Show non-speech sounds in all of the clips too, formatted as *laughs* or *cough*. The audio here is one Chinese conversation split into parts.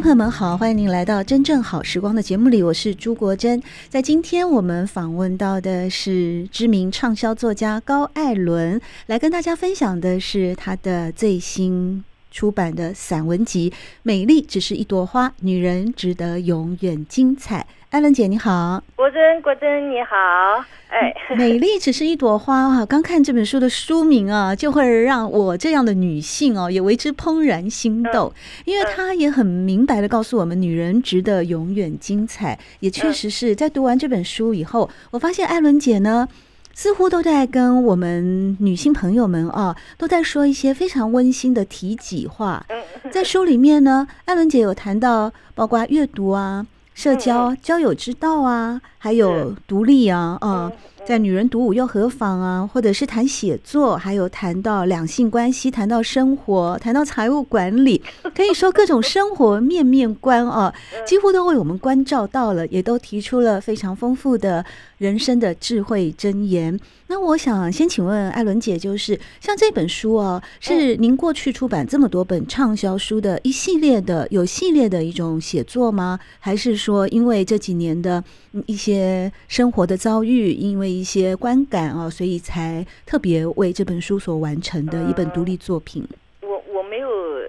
朋友们好，欢迎您来到《真正好时光》的节目里，我是朱国珍。在今天我们访问到的是知名畅销作家高艾伦，来跟大家分享的是他的最新出版的散文集《美丽只是一朵花，女人值得永远精彩》。爱伦姐你好，国珍国珍你好，哎，美丽只是一朵花啊！*laughs* 刚看这本书的书名啊，就会让我这样的女性哦，也为之怦然心动，因为她也很明白的告诉我们，女人值得永远精彩。也确实是在读完这本书以后，我发现艾伦姐呢，似乎都在跟我们女性朋友们啊，都在说一些非常温馨的体己话。在书里面呢，艾伦姐有谈到，包括阅读啊。社交、交友之道啊，还有独立啊，啊、呃，在女人独舞又何妨啊？或者是谈写作，还有谈到两性关系，谈到生活，谈到财务管理，*laughs* 可以说各种生活面面观啊，几乎都为我们关照到了，也都提出了非常丰富的人生的智慧箴言。那我想先请问艾伦姐，就是像这本书哦，是您过去出版这么多本畅销书的一系列的有系列的一种写作吗？还是说因为这几年的一些生活的遭遇，因为一些观感啊，所以才特别为这本书所完成的一本独立作品？我我没有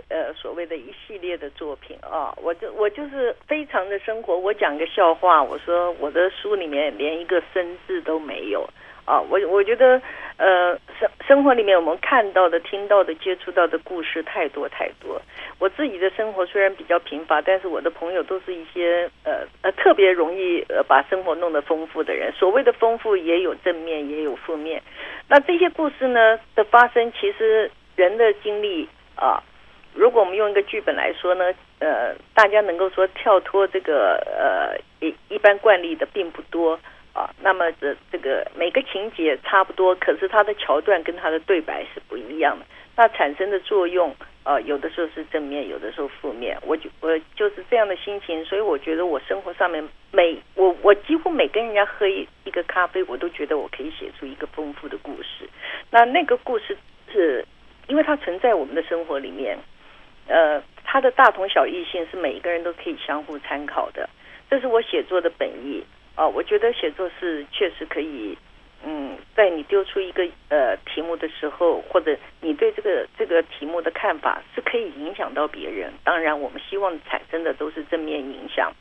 呃所谓的一系列的作品啊，我就我就是非常的生活。我讲个笑话，我说我的书里面连一个生字都没有。啊，我我觉得，呃，生生活里面我们看到的、听到的、接触到的故事太多太多。我自己的生活虽然比较贫乏，但是我的朋友都是一些呃呃特别容易呃把生活弄得丰富的人。所谓的丰富，也有正面，也有负面。那这些故事呢的发生，其实人的经历啊，如果我们用一个剧本来说呢，呃，大家能够说跳脱这个呃一一般惯例的并不多。啊，那么这这个每个情节差不多，可是它的桥段跟它的对白是不一样的。那产生的作用，呃，有的时候是正面，有的时候负面。我就我就是这样的心情，所以我觉得我生活上面每我我几乎每跟人家喝一一个咖啡，我都觉得我可以写出一个丰富的故事。那那个故事是因为它存在我们的生活里面，呃，它的大同小异性是每一个人都可以相互参考的。这是我写作的本意。哦，我觉得写作是确实可以，嗯，在你丢出一个呃题目的时候，或者你对这个这个题目的看法是可以影响到别人。当然，我们希望产生的都是正面影响。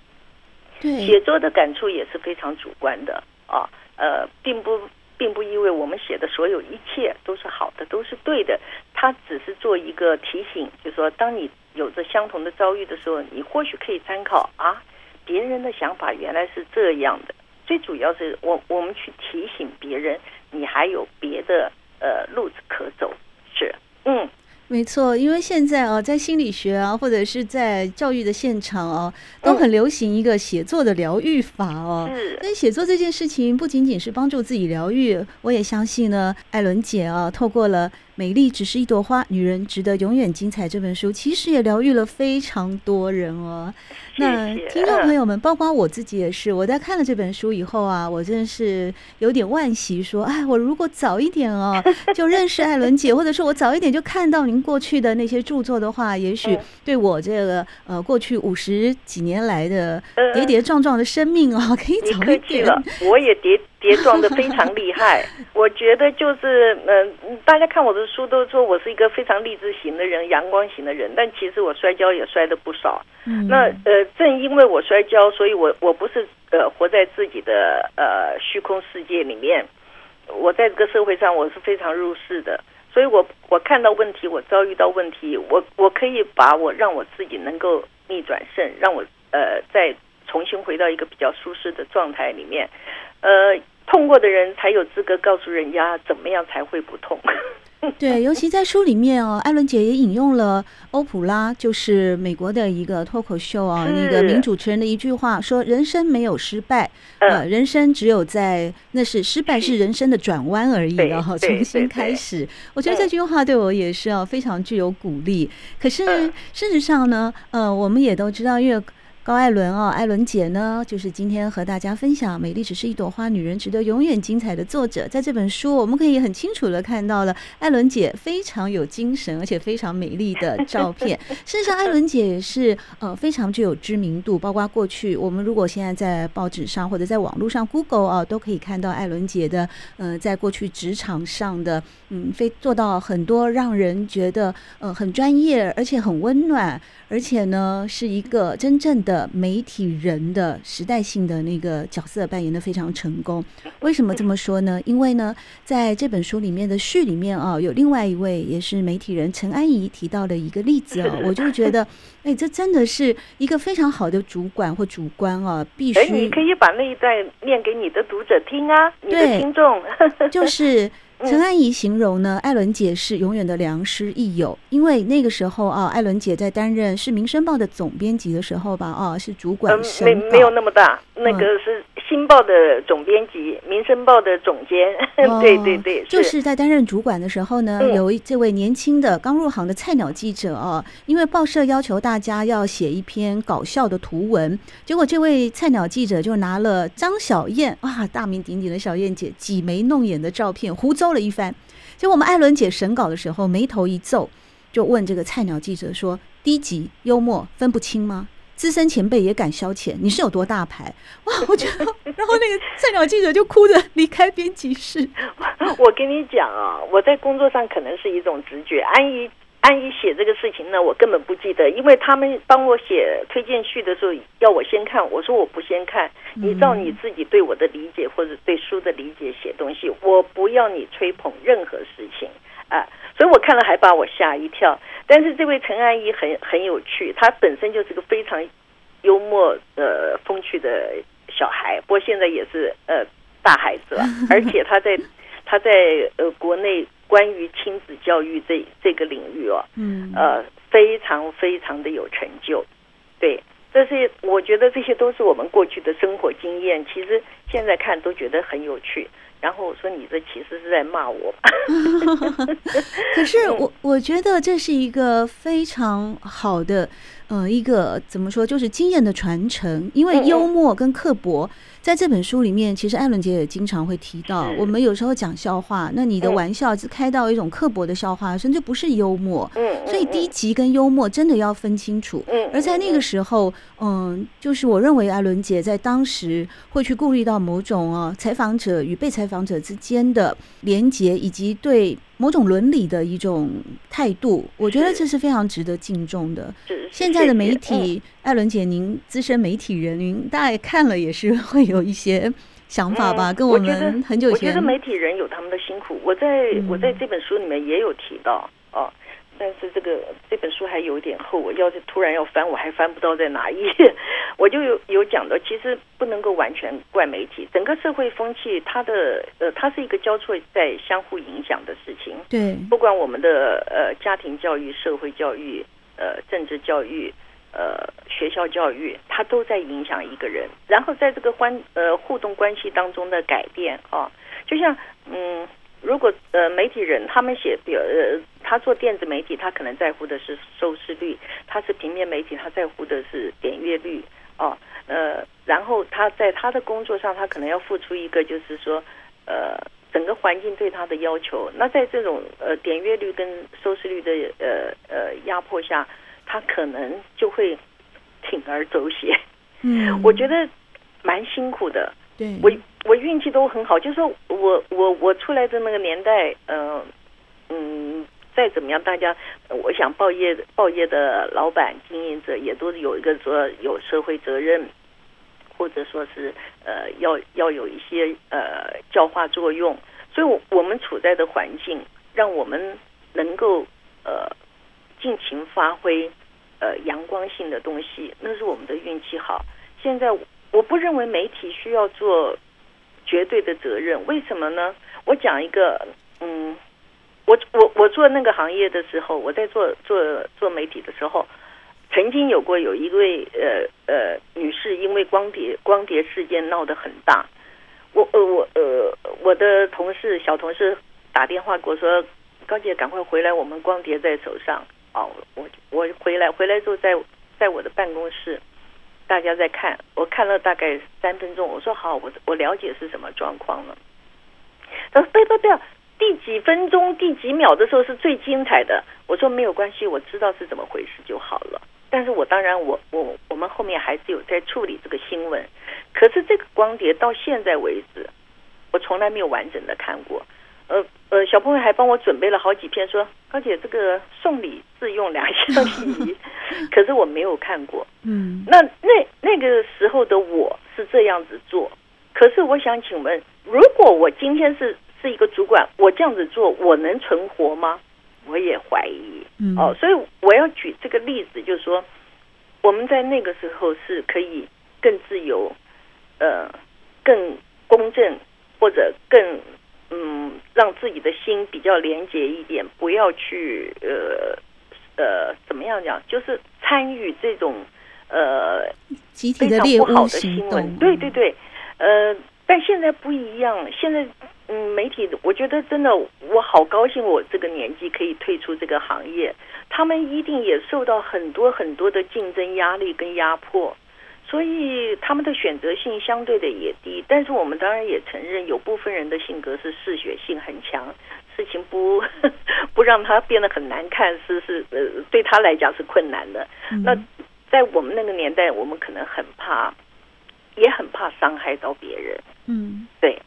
对，写作的感触也是非常主观的啊，呃，并不并不意味我们写的所有一切都是好的，都是对的。它只是做一个提醒，就是说，当你有着相同的遭遇的时候，你或许可以参考啊。别人的想法原来是这样的，最主要是我我们去提醒别人，你还有别的呃路子可走，是嗯。没错，因为现在啊，在心理学啊，或者是在教育的现场啊，都很流行一个写作的疗愈法哦。是。但写作这件事情不仅仅是帮助自己疗愈，我也相信呢，艾伦姐啊，透过了《美丽只是一朵花，女人值得永远精彩》这本书，其实也疗愈了非常多人哦。那听众朋友们，包括我自己也是，我在看了这本书以后啊，我真的是有点惋惜，说，哎，我如果早一点哦，*laughs* 就认识艾伦姐，或者说我早一点就看到您过去的那些著作的话，也许对我这个呃过去五十几年来的跌跌撞撞的生命啊，可以早一点。我也跌。跌撞的非常厉害，*laughs* 我觉得就是嗯、呃，大家看我的书都说我是一个非常励志型的人，阳光型的人，但其实我摔跤也摔的不少。嗯、那呃，正因为我摔跤，所以我我不是呃活在自己的呃虚空世界里面，我在这个社会上我是非常入世的，所以我我看到问题，我遭遇到问题，我我可以把我让我自己能够逆转胜，让我呃再重新回到一个比较舒适的状态里面，呃。痛过的人才有资格告诉人家怎么样才会不痛。*laughs* 对，尤其在书里面哦，艾伦姐也引用了欧普拉，就是美国的一个脱口秀啊，那个名主持人的一句话，说人生没有失败，呃，人生只有在那是失败是人生的转弯而已，然后重新开始。我觉得这句话对我也是啊，非常具有鼓励。可是事实上呢，呃，我们也都知道，因为。高艾伦哦，艾伦姐呢，就是今天和大家分享《美丽只是一朵花，女人值得永远精彩》的作者。在这本书，我们可以很清楚的看到了艾伦姐非常有精神，而且非常美丽的照片。*laughs* 事实上，艾伦姐也是呃非常具有知名度，包括过去我们如果现在在报纸上或者在网络上 Google 啊，都可以看到艾伦姐的呃在过去职场上的嗯，非做到很多让人觉得呃很专业，而且很温暖，而且呢是一个真正的。媒体人的时代性的那个角色扮演的非常成功，为什么这么说呢？因为呢，在这本书里面的序里面啊，有另外一位也是媒体人陈安怡提到的一个例子啊，*laughs* 我就觉得，哎，这真的是一个非常好的主管或主观啊，必须。你可以把那一段念给你的读者听啊，你的听众就是。陈安怡形容呢，艾伦姐是永远的良师益友，因为那个时候啊，艾伦姐在担任是《民生报》的总编辑的时候吧，啊，是主管审稿，没没有那么大，那个是。新报的总编辑，民生报的总监，哦、*laughs* 对对对，是。就是在担任主管的时候呢，嗯、有一这位年轻的刚入行的菜鸟记者啊，因为报社要求大家要写一篇搞笑的图文，结果这位菜鸟记者就拿了张小燕哇，大名鼎鼎的小燕姐挤眉弄眼的照片胡诌搜了一番，结果我们艾伦姐审稿的时候眉头一皱，就问这个菜鸟记者说：“低级幽默分不清吗？”资深前辈也敢消遣，你是有多大牌？哇！我觉得，然后那个菜鸟记者就哭着离开编辑室。*laughs* 我跟你讲啊，我在工作上可能是一种直觉。安怡安怡写这个事情呢，我根本不记得，因为他们帮我写推荐序的时候要我先看，我说我不先看，你照你自己对我的理解或者对书的理解写东西，我不要你吹捧任何事情啊。所以我看了还把我吓一跳。但是这位陈安仪很很有趣，她本身就是个非常幽默呃风趣的小孩，不过现在也是呃大孩子了，*laughs* 而且她在她在呃国内关于亲子教育这这个领域哦，嗯呃非常非常的有成就，对，这些我觉得这些都是我们过去的生活经验，其实现在看都觉得很有趣。然后我说：“你这其实是在骂我。*laughs* ”可是我我觉得这是一个非常好的，呃，一个怎么说，就是经验的传承。因为幽默跟刻薄，在这本书里面，其实艾伦姐也经常会提到。我们有时候讲笑话，那你的玩笑是开到一种刻薄的笑话，甚至不是幽默。所以低级跟幽默真的要分清楚。而在那个时候，嗯，就是我认为艾伦姐在当时会去顾虑到某种啊，采访者与被采访者之间的连结，以及对某种伦理的一种态度，我觉得这是非常值得敬重的。现在的媒体，艾伦姐，您资深媒体人，您大概看了也是会有一些想法吧？跟我们很久以前，我觉得媒体人有他们的辛苦。我在我在这本书里面也有提到哦。但是这个这本书还有点厚，我要是突然要翻，我还翻不到在哪一页。*laughs* 我就有有讲到，其实不能够完全怪媒体，整个社会风气，它的呃，它是一个交错在相互影响的事情。对，不管我们的呃家庭教育、社会教育、呃政治教育、呃学校教育，它都在影响一个人。然后在这个关呃互动关系当中的改变啊，就像嗯。如果呃媒体人他们写比如呃他做电子媒体，他可能在乎的是收视率；他是平面媒体，他在乎的是点阅率哦。呃，然后他在他的工作上，他可能要付出一个就是说呃整个环境对他的要求。那在这种呃点阅率跟收视率的呃呃压迫下，他可能就会铤而走险。嗯，我觉得蛮辛苦的。我我运气都很好，就是我我我出来的那个年代，嗯、呃、嗯，再怎么样，大家，我想报业报业的老板经营者也都是有一个说有社会责任，或者说是呃要要有一些呃教化作用，所以我我们处在的环境，让我们能够呃尽情发挥呃阳光性的东西，那是我们的运气好。现在。我不认为媒体需要做绝对的责任，为什么呢？我讲一个，嗯，我我我做那个行业的时候，我在做做做媒体的时候，曾经有过有一位呃呃女士，因为光碟光碟事件闹得很大。我呃我呃我的同事小同事打电话给我说：“高姐，赶快回来，我们光碟在手上。”哦，我我回来回来之后，在在我的办公室，大家在看，我看了大概三分钟。我说：“好，我我了解是什么状况了。”他说：“不要不不。”第几分钟、第几秒的时候是最精彩的。我说没有关系，我知道是怎么回事就好了。但是我当然我，我我我们后面还是有在处理这个新闻。可是这个光碟到现在为止，我从来没有完整的看过。呃呃，小朋友还帮我准备了好几篇，说高姐这个送礼自用两相宜。*laughs* 可是我没有看过。嗯，那那那个时候的我是这样子做。可是我想请问，如果我今天是。是一个主管，我这样子做，我能存活吗？我也怀疑。嗯、哦，所以我要举这个例子，就是说，我们在那个时候是可以更自由，呃，更公正，或者更嗯，让自己的心比较廉洁一点，不要去呃呃，怎么样讲，就是参与这种呃集体的猎巫行动。对对对，呃，但现在不一样，现在。嗯，媒体，我觉得真的，我好高兴，我这个年纪可以退出这个行业。他们一定也受到很多很多的竞争压力跟压迫，所以他们的选择性相对的也低。但是我们当然也承认，有部分人的性格是嗜血性很强，事情不 *laughs* 不让他变得很难看，是是呃，对他来讲是困难的。嗯。那在我们那个年代，我们可能很怕，也很怕伤害到别人。嗯，对。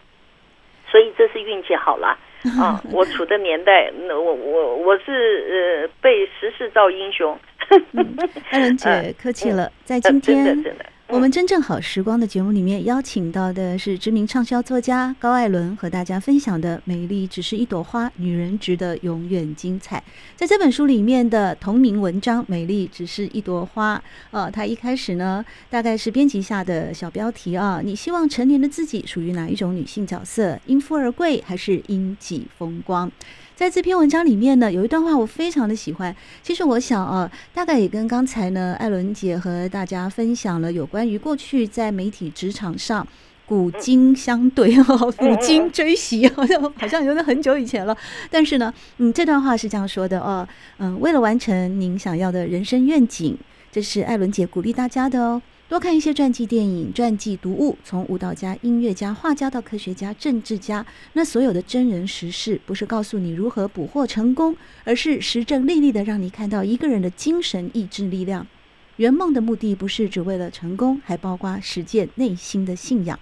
所以这是运气好了啊！*laughs* 我处的年代，那我我我是呃被时势造英雄。*laughs* 艾伦姐客气了，在今天。真的真的。我们真正好时光的节目里面邀请到的是知名畅销作家高艾伦，和大家分享的《美丽只是一朵花，女人值得永远精彩》。在这本书里面的同名文章《美丽只是一朵花》，呃，它一开始呢，大概是编辑下的小标题啊。你希望成年的自己属于哪一种女性角色？因富而贵，还是因己风光？在这篇文章里面呢，有一段话我非常的喜欢。其实我想啊，大概也跟刚才呢，艾伦姐和大家分享了有关于过去在媒体职场上古今相对 *laughs* 哦，古今追袭，好像好像有点很久以前了。但是呢，嗯，这段话是这样说的哦，嗯，为了完成您想要的人生愿景，这是艾伦姐鼓励大家的哦。多看一些传记电影、传记读物，从舞蹈家、音乐家、画家到科学家、政治家，那所有的真人实事，不是告诉你如何捕获成功，而是实证历历的让你看到一个人的精神意志力量。圆梦的目的不是只为了成功，还包括实践内心的信仰。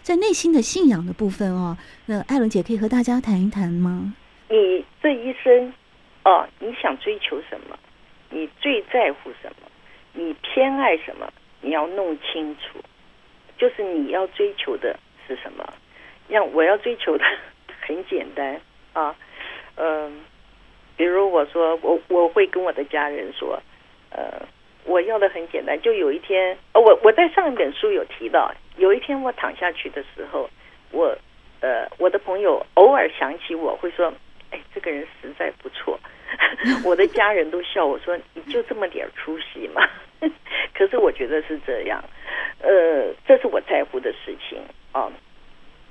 在内心的信仰的部分哦，那艾伦姐可以和大家谈一谈吗？你这一生哦，你想追求什么？你最在乎什么？你偏爱什么？你要弄清楚，就是你要追求的是什么？让我要追求的 *laughs* 很简单啊，嗯，比如我说我我会跟我的家人说，呃，我要的很简单。就有一天，我我在上一本书有提到，有一天我躺下去的时候，我呃我的朋友偶尔想起我会说，哎，这个人实在不错。*laughs* 我的家人都笑我说，你就这么点出息吗？*laughs* 可是我觉得是这样，呃，这是我在乎的事情啊。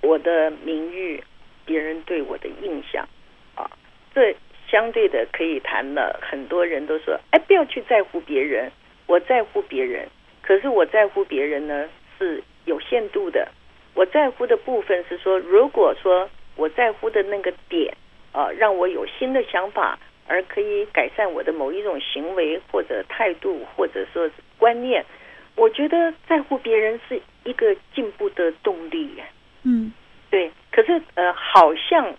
我的名誉，别人对我的印象啊，这相对的可以谈了。很多人都说，哎，不要去在乎别人，我在乎别人。可是我在乎别人呢，是有限度的。我在乎的部分是说，如果说我在乎的那个点啊，让我有新的想法。而可以改善我的某一种行为或者态度，或者说观念，我觉得在乎别人是一个进步的动力。嗯，对。可是呃，好像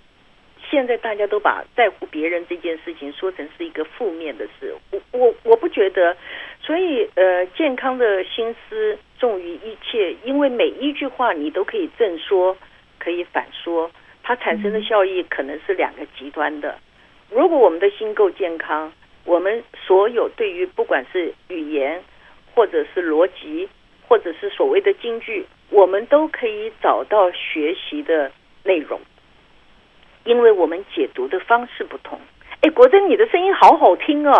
现在大家都把在乎别人这件事情说成是一个负面的事。我我我不觉得。所以呃，健康的心思重于一切，因为每一句话你都可以正说，可以反说，它产生的效益可能是两个极端的。如果我们的心够健康，我们所有对于不管是语言，或者是逻辑，或者是所谓的京剧，我们都可以找到学习的内容。因为我们解读的方式不同。哎，国珍，你的声音好好听哦！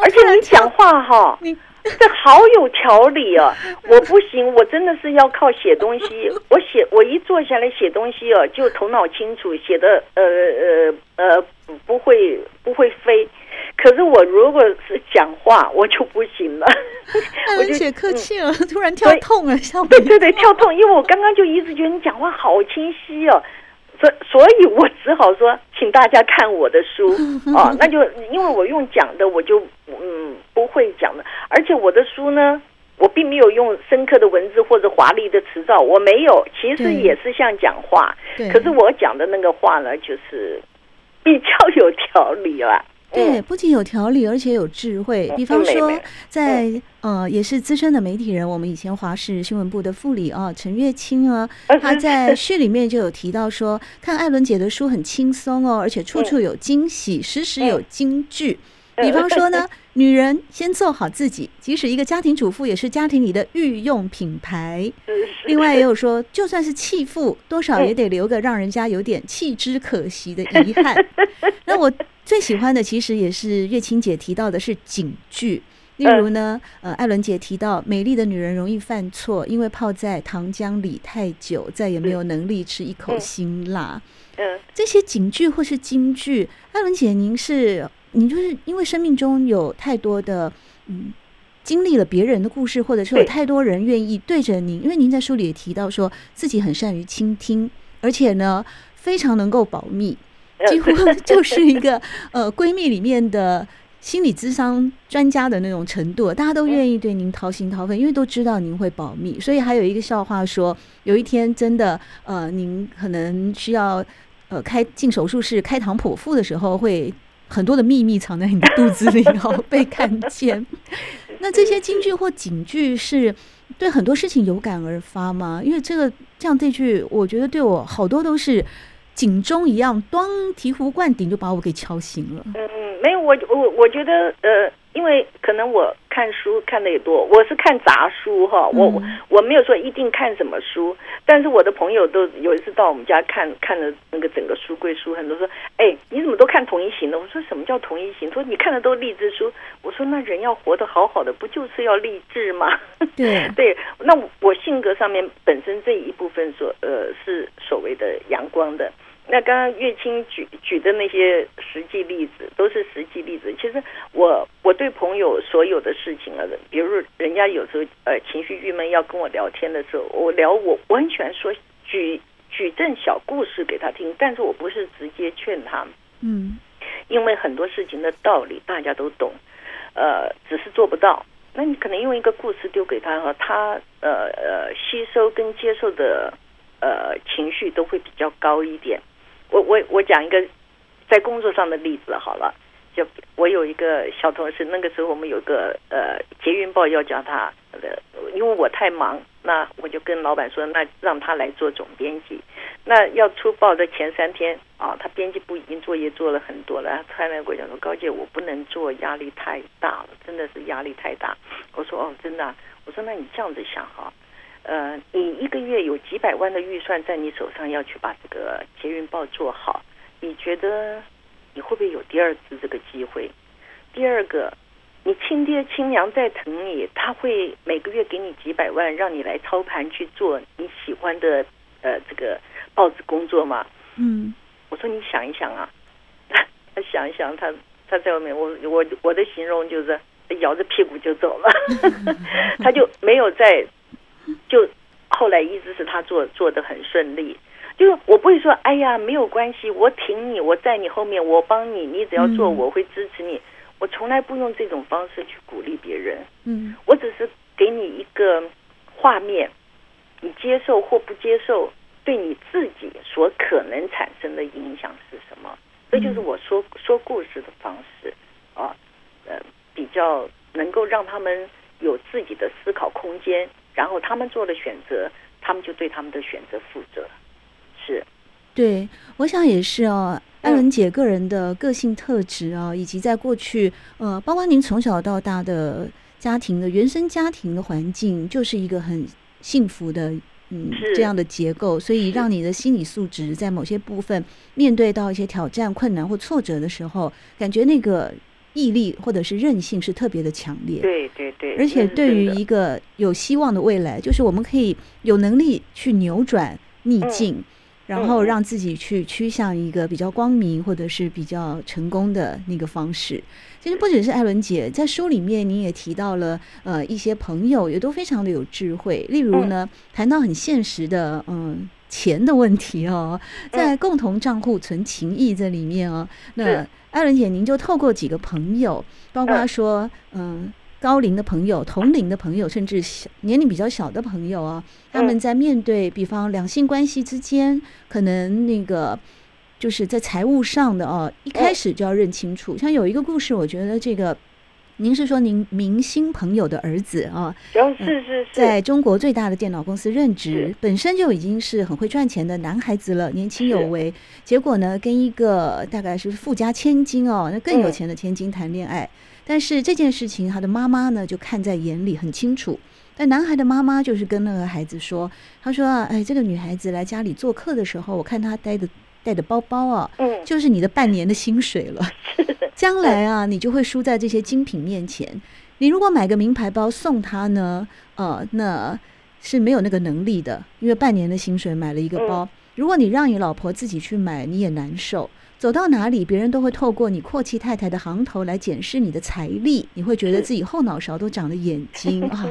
而且你讲话哈，你这好有条理啊！我不行，我真的是要靠写东西。我写，我一坐下来写东西啊，就头脑清楚，写的呃呃呃不会不会飞。可是我如果是讲话，我就不行了。*laughs* 我就写客气了，突然跳痛了，像对对对，*laughs* 跳痛，因为我刚刚就一直觉得你讲话好清晰哦。所所以，我只好说，请大家看我的书 *laughs* 啊。那就因为我用讲的，我就嗯不会讲的。而且我的书呢，我并没有用深刻的文字或者华丽的词藻，我没有，其实也是像讲话。可是我讲的那个话呢，就是比较有条理了。对，不仅有条理，而且有智慧。比方说，在呃，也是资深的媒体人，我们以前华视新闻部的副理啊，陈月清啊，他在 *laughs* 序里面就有提到说，看艾伦姐的书很轻松哦，而且处处有惊喜，时时有金句。比方说呢，*laughs* 女人先做好自己，即使一个家庭主妇，也是家庭里的御用品牌。另外也有说，就算是弃妇，多少也得留个让人家有点弃之可惜的遗憾。*laughs* 那我。最喜欢的其实也是月清姐提到的是警句，例如呢，呃，艾伦姐提到美丽的女人容易犯错，因为泡在糖浆里太久，再也没有能力吃一口辛辣。嗯，这些警句或是金句，艾伦姐，您是您就是因为生命中有太多的嗯经历了别人的故事，或者是有太多人愿意对着您，因为您在书里也提到说自己很善于倾听，而且呢非常能够保密。*laughs* 几乎 *laughs* 就是一个呃闺蜜里面的心理智商专家的那种程度，大家都愿意对您掏心掏肺，因为都知道您会保密。所以还有一个笑话说，有一天真的呃，您可能需要呃开进手术室开膛破腹的时候，会很多的秘密藏在你的肚子里，然 *laughs* 后被看见。那这些金句或警句是对很多事情有感而发吗？因为这个这样这句，我觉得对我好多都是。警钟一样，当醍醐灌顶，就把我给敲醒了。嗯，没有，我我我觉得，呃，因为可能我看书看的也多，我是看杂书哈，我我我没有说一定看什么书，但是我的朋友都有一次到我们家看看了那个整个书柜书，很多说，哎，你怎么都看同一型的？我说什么叫同一型？他说你看的都励志书。我说那人要活得好好的，不就是要励志吗？对 *laughs* 对，那我性格上面本身这一部分所呃是所谓的阳光的。那刚刚月清举举的那些实际例子都是实际例子。其实我我对朋友所有的事情啊，比如人家有时候呃情绪郁闷要跟我聊天的时候，我聊我我很喜欢说举举证小故事给他听，但是我不是直接劝他，嗯，因为很多事情的道理大家都懂，呃，只是做不到。那你可能用一个故事丢给他哈，他呃呃吸收跟接受的呃情绪都会比较高一点。我我我讲一个在工作上的例子好了，就我有一个小同事，那个时候我们有个呃捷运报要叫他的，因为我太忙，那我就跟老板说，那让他来做总编辑。那要出报的前三天啊，他编辑部已经作业做了很多了，他来跟我讲说，高姐我不能做，压力太大了，真的是压力太大。我说哦，真的？我说那你这样子想哈。呃，你一个月有几百万的预算在你手上，要去把这个捷运报做好，你觉得你会不会有第二次这个机会？第二个，你亲爹亲娘再疼你，他会每个月给你几百万，让你来操盘去做你喜欢的呃这个报纸工作吗？嗯，我说你想一想啊，他想一想，他他在外面，我我我的形容就是摇着屁股就走了，*laughs* 他就没有在。就后来一直是他做做的很顺利，就是我不会说，哎呀，没有关系，我挺你，我在你后面，我帮你，你只要做，我会支持你。我从来不用这种方式去鼓励别人。嗯，我只是给你一个画面，你接受或不接受，对你自己所可能产生的影响是什么？这就是我说说故事的方式啊，呃，比较能够让他们有自己的思考空间。然后他们做了选择，他们就对他们的选择负责。是，对，我想也是哦。艾伦姐个人的个性特质啊，以及在过去，呃，包括您从小到大的家庭的原生家庭的环境，就是一个很幸福的嗯这样的结构，所以让你的心理素质在某些部分面对到一些挑战、困难或挫折的时候，感觉那个毅力或者是韧性是特别的强烈。对对对，而且对于一个有希望的未来，就是我们可以有能力去扭转逆境。嗯然后让自己去趋向一个比较光明或者是比较成功的那个方式。其实不只是艾伦姐，在书里面你也提到了，呃，一些朋友也都非常的有智慧。例如呢，谈到很现实的，嗯，钱的问题哦，在共同账户存情谊这里面哦，那艾伦姐您就透过几个朋友，包括说，嗯。高龄的朋友、同龄的朋友，甚至小年龄比较小的朋友啊，他们在面对，比方两性关系之间，可能那个就是在财务上的哦，一开始就要认清楚。像有一个故事，我觉得这个，您是说您明星朋友的儿子啊？是是是，在中国最大的电脑公司任职，本身就已经是很会赚钱的男孩子了，年轻有为。结果呢，跟一个大概是富家千金哦，那更有钱的千金谈恋爱。但是这件事情，他的妈妈呢就看在眼里，很清楚。但男孩的妈妈就是跟那个孩子说：“他说啊，哎，这个女孩子来家里做客的时候，我看她待的带的包包啊，嗯，就是你的半年的薪水了。*laughs* 将来啊，你就会输在这些精品面前。你如果买个名牌包送他呢，呃，那是没有那个能力的，因为半年的薪水买了一个包。如果你让你老婆自己去买，你也难受。”走到哪里，别人都会透过你阔气太太的行头来检视你的财力，你会觉得自己后脑勺都长了眼睛 *laughs* 啊！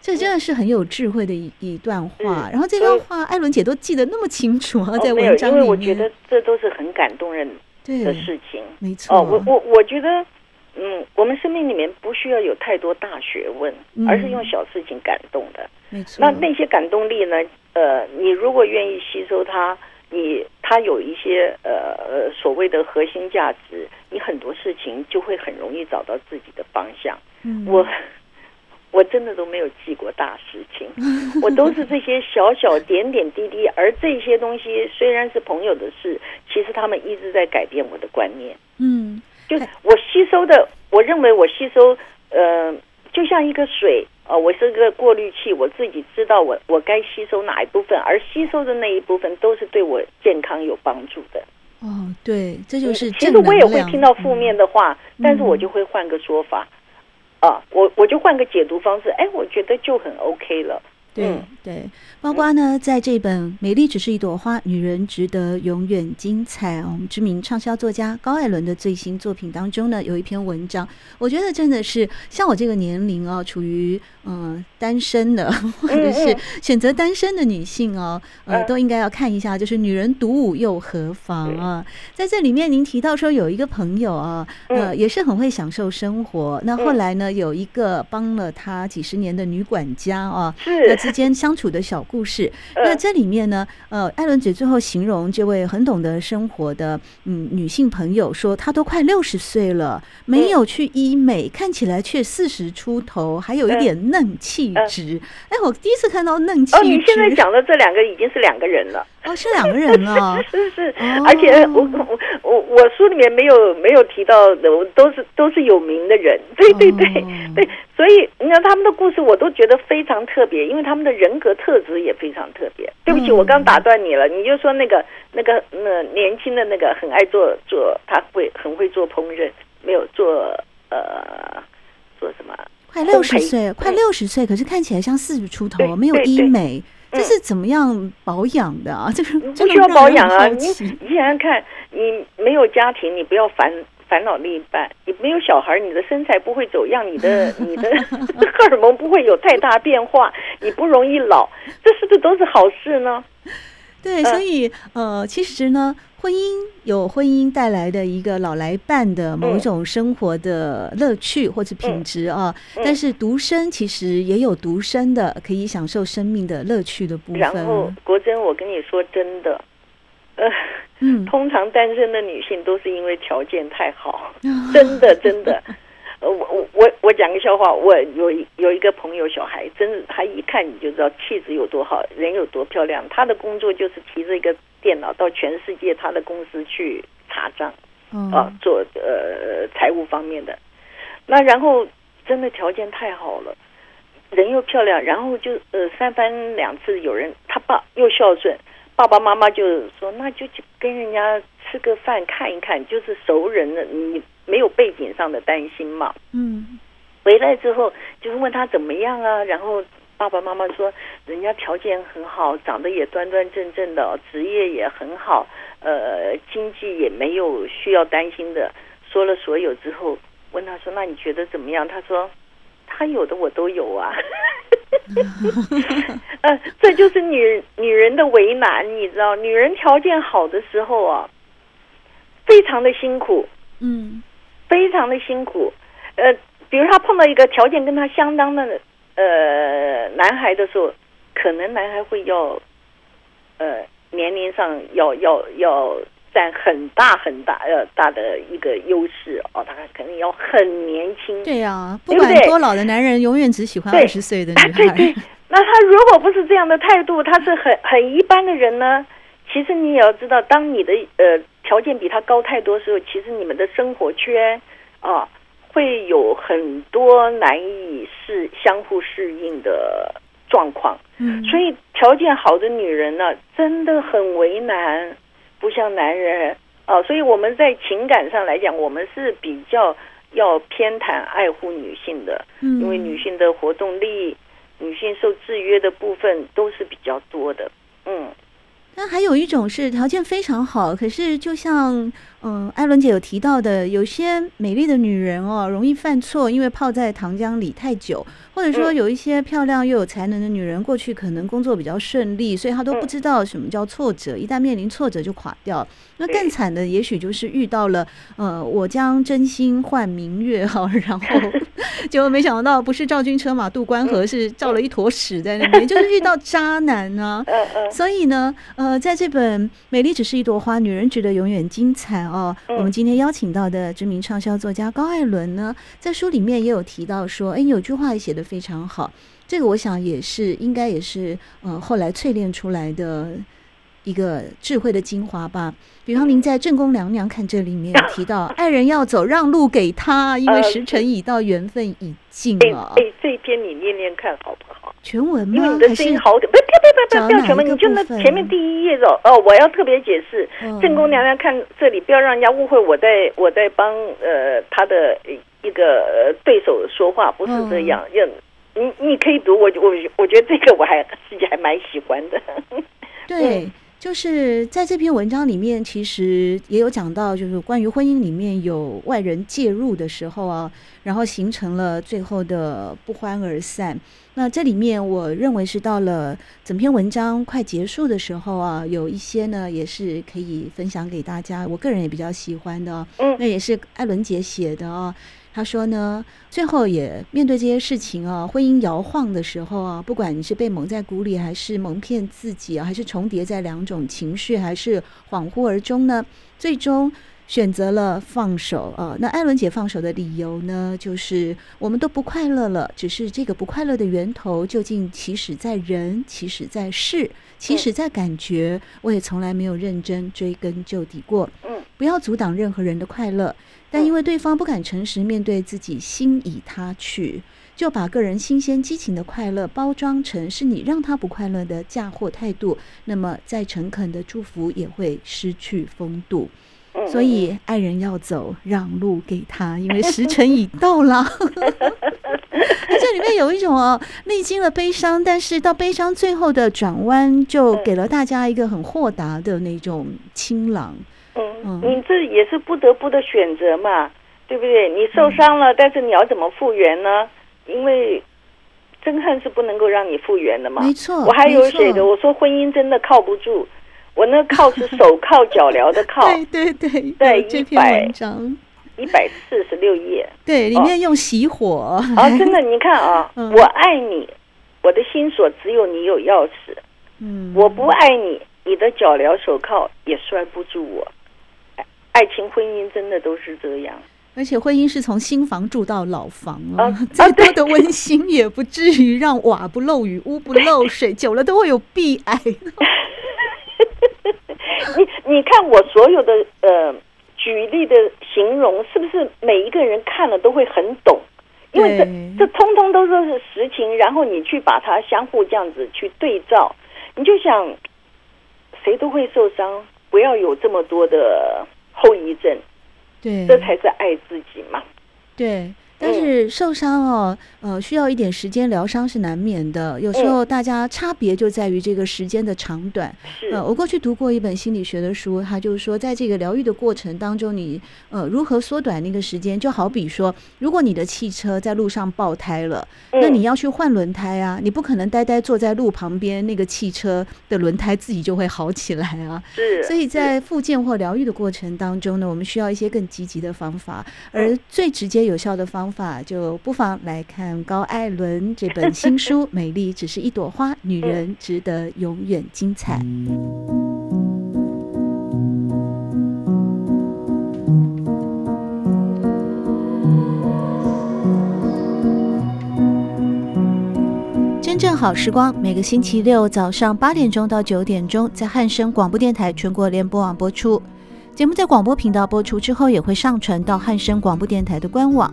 这真的是很有智慧的一一段话。然后这段话，艾伦姐都记得那么清楚啊，在文章里面。因为我觉得这都是很感动人的事情。没错。哦，我我我觉得，嗯，我们生命里面不需要有太多大学问，而是用小事情感动的。没错。那那些感动力呢？呃，你如果愿意吸收它。你他有一些呃所谓的核心价值，你很多事情就会很容易找到自己的方向。嗯，我我真的都没有记过大事情，我都是这些小小点点滴滴，而这些东西虽然是朋友的事，其实他们一直在改变我的观念。嗯，就我吸收的，我认为我吸收呃。就像一个水，呃，我是个过滤器，我自己知道我我该吸收哪一部分，而吸收的那一部分都是对我健康有帮助的。哦，对，这就是其实我也会听到负面的话，嗯、但是我就会换个说法，嗯、啊，我我就换个解读方式，哎，我觉得就很 OK 了。对、嗯、对，包括呢，在这本《美丽只是一朵花》，女人值得永远精彩。我们知名畅销作家高艾伦的最新作品当中呢，有一篇文章，我觉得真的是像我这个年龄啊，处于嗯、呃、单身的，或者是选择单身的女性哦，呃，都应该要看一下，就是女人独舞又何妨啊？在这里面，您提到说有一个朋友啊，呃，也是很会享受生活。那后来呢，有一个帮了他几十年的女管家啊，是。之间相处的小故事，*laughs* 那这里面呢，呃，艾伦姐最后形容这位很懂得生活的嗯女性朋友说，她都快六十岁了，没有去医美，看起来却四十出头，还有一点嫩气质。哎，我第一次看到嫩气质。哦，你现在 *laughs* 讲的这两个已经是两个人了。哦，是两个人 *laughs* 了。是是，而且我我我我书里面没有没有提到的，都是都是有名的人。对对对 *laughs* 对，所以你看他们的故事，我都觉得非常特别，因为他们。他们的人格特质也非常特别。对不起，我刚打断你了。你就说那个那个那年轻的那个很爱做做，他会很会做烹饪，没有做呃做什么？快六十岁，快六十岁，可是看起来像四十出头，没有医美，这是怎么样保养的啊？*laughs* 这个不需要保养啊！你你想想看，你没有家庭，你不要烦。烦恼另一半，你没有小孩，你的身材不会走样，你的 *laughs* 你的 *laughs* 荷尔蒙不会有太大变化，你不容易老，这是不是都是好事呢？对，所以呃，其实呢，婚姻有婚姻带来的一个老来伴的某种生活的乐趣或者品质啊，但是独身其实也有独身的可以享受生命的乐趣的部分。然后，国珍，我跟你说真的。呃，嗯，通常单身的女性都是因为条件太好，*laughs* 真的真的。呃，我我我我讲个笑话，我有有一个朋友小孩，真的，他一看你就知道气质有多好，人有多漂亮。他的工作就是提着一个电脑到全世界他的公司去查账，啊，做呃财务方面的。那然后真的条件太好了。人又漂亮，然后就呃三番两次有人他爸又孝顺，爸爸妈妈就说那就去跟人家吃个饭看一看，就是熟人了，你没有背景上的担心嘛。嗯，回来之后就是问他怎么样啊，然后爸爸妈妈说人家条件很好，长得也端端正正的，职业也很好，呃，经济也没有需要担心的。说了所有之后，问他说那你觉得怎么样？他说。他有的我都有啊，*laughs* 呃，这就是女女人的为难，你知道，女人条件好的时候啊，非常的辛苦，嗯，非常的辛苦，呃，比如他碰到一个条件跟他相当的呃男孩的时候，可能男孩会要，呃，年龄上要要要。占很大很大呃大的一个优势哦，他肯定要很年轻。对呀、啊，不管多老的男人，永远只喜欢二十岁的女孩。对对，那他如果不是这样的态度，他是很很一般的人呢？其实你也要知道，当你的呃条件比他高太多的时候，其实你们的生活圈啊会有很多难以适相互适应的状况。嗯，所以条件好的女人呢，真的很为难。不像男人啊，所以我们在情感上来讲，我们是比较要偏袒爱护女性的，嗯，因为女性的活动力、女性受制约的部分都是比较多的，嗯。那还有一种是条件非常好，可是就像嗯，艾伦姐有提到的，有些美丽的女人哦，容易犯错，因为泡在糖浆里太久。或者说有一些漂亮又有才能的女人，过去可能工作比较顺利，所以她都不知道什么叫挫折，一旦面临挫折就垮掉。那更惨的，也许就是遇到了呃，我将真心换明月哈，*laughs* 然后 *laughs* 结果没想到不是赵军车马渡关河，是照了一坨屎在那边，就是遇到渣男啊。*laughs* 所以呢，呃，在这本《美丽只是一朵花，女人值得永远精彩》哦，我们今天邀请到的知名畅销作家高艾伦呢，在书里面也有提到说，哎，有句话也写得。非常好，这个我想也是应该也是呃后来淬炼出来的一个智慧的精华吧。比方您在《正宫娘娘看》这里面提到，*laughs* 爱人要走，让路给他，因为时辰已到，缘分已尽啊。哎，这一篇你念念看好不好？全文吗？因为你的声音好点，不不不不不，不要全文，你就那前面第一页的。哦，我要特别解释，《正宫娘娘看》这里不要让人家误会我在我在帮呃他的一个对手说话，不是这样。嗯你你可以读我我我觉得这个我还 *laughs* 自己还蛮喜欢的。对，就是在这篇文章里面，其实也有讲到，就是关于婚姻里面有外人介入的时候啊，然后形成了最后的不欢而散。那这里面我认为是到了整篇文章快结束的时候啊，有一些呢也是可以分享给大家，我个人也比较喜欢的。嗯，那也是艾伦杰写的啊。他说呢，最后也面对这些事情啊，婚姻摇晃的时候啊，不管你是被蒙在鼓里，还是蒙骗自己，还是重叠在两种情绪，还是恍惚而终呢，最终选择了放手啊。那艾伦姐放手的理由呢，就是我们都不快乐了，只是这个不快乐的源头究竟起始在人，起始在事，起始在感觉，我也从来没有认真追根究底过。嗯，不要阻挡任何人的快乐。但因为对方不敢诚实面对自己，心已他去，就把个人新鲜激情的快乐包装成是你让他不快乐的嫁祸态度，那么再诚恳的祝福也会失去风度。所以爱人要走，让路给他，因为时辰已到了。这里面有一种哦，历经了悲伤，但是到悲伤最后的转弯，就给了大家一个很豁达的那种清朗。嗯，你这也是不得不的选择嘛，对不对？你受伤了，但是你要怎么复原呢？因为憎恨是不能够让你复原的嘛。没错，我还有写的，我说婚姻真的靠不住。我那靠是手铐脚镣的铐。*laughs* 对对对，在一百一百四十六页。对，里面用熄火。啊，真的，你看啊，*laughs* 我爱你，我的心锁只有你有钥匙。嗯，我不爱你，你的脚镣手铐也拴不住我。爱情婚姻真的都是这样，而且婚姻是从新房住到老房啊，*laughs* 再多的温馨也不至于让瓦不漏雨，屋不漏水，久了都会有壁癌。*laughs* 你你看我所有的呃举例的形容，是不是每一个人看了都会很懂？因为这这通通都是实情，然后你去把它相互这样子去对照，你就想谁都会受伤，不要有这么多的后遗症，对，这才是爱自己嘛，对。但是受伤哦，呃，需要一点时间疗伤是难免的。有时候大家差别就在于这个时间的长短。是。呃，我过去读过一本心理学的书，他就是说，在这个疗愈的过程当中，你呃如何缩短那个时间？就好比说，如果你的汽车在路上爆胎了，那你要去换轮胎啊，你不可能呆呆坐在路旁边，那个汽车的轮胎自己就会好起来啊。是。所以在复健或疗愈的过程当中呢，我们需要一些更积极的方法，而最直接有效的方法。就不妨来看高艾伦这本新书《美丽只是一朵花》，女人值得永远精彩。真正好时光，每个星期六早上八点钟到九点钟，在汉声广播电台全国联播网播出。节目在广播频道播出之后，也会上传到汉声广播电台的官网。